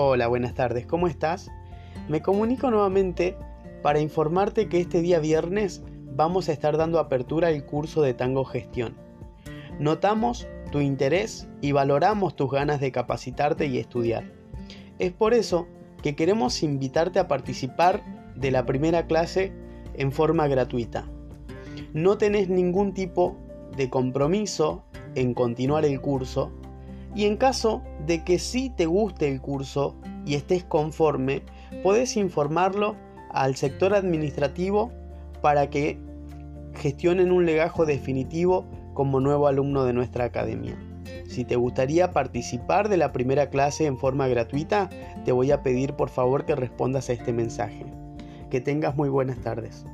Hola, buenas tardes, ¿cómo estás? Me comunico nuevamente para informarte que este día viernes vamos a estar dando apertura al curso de Tango Gestión. Notamos tu interés y valoramos tus ganas de capacitarte y estudiar. Es por eso que queremos invitarte a participar de la primera clase en forma gratuita. No tenés ningún tipo de compromiso en continuar el curso y en caso de que sí te guste el curso y estés conforme, podés informarlo al sector administrativo para que gestionen un legajo definitivo como nuevo alumno de nuestra academia. Si te gustaría participar de la primera clase en forma gratuita, te voy a pedir por favor que respondas a este mensaje. Que tengas muy buenas tardes.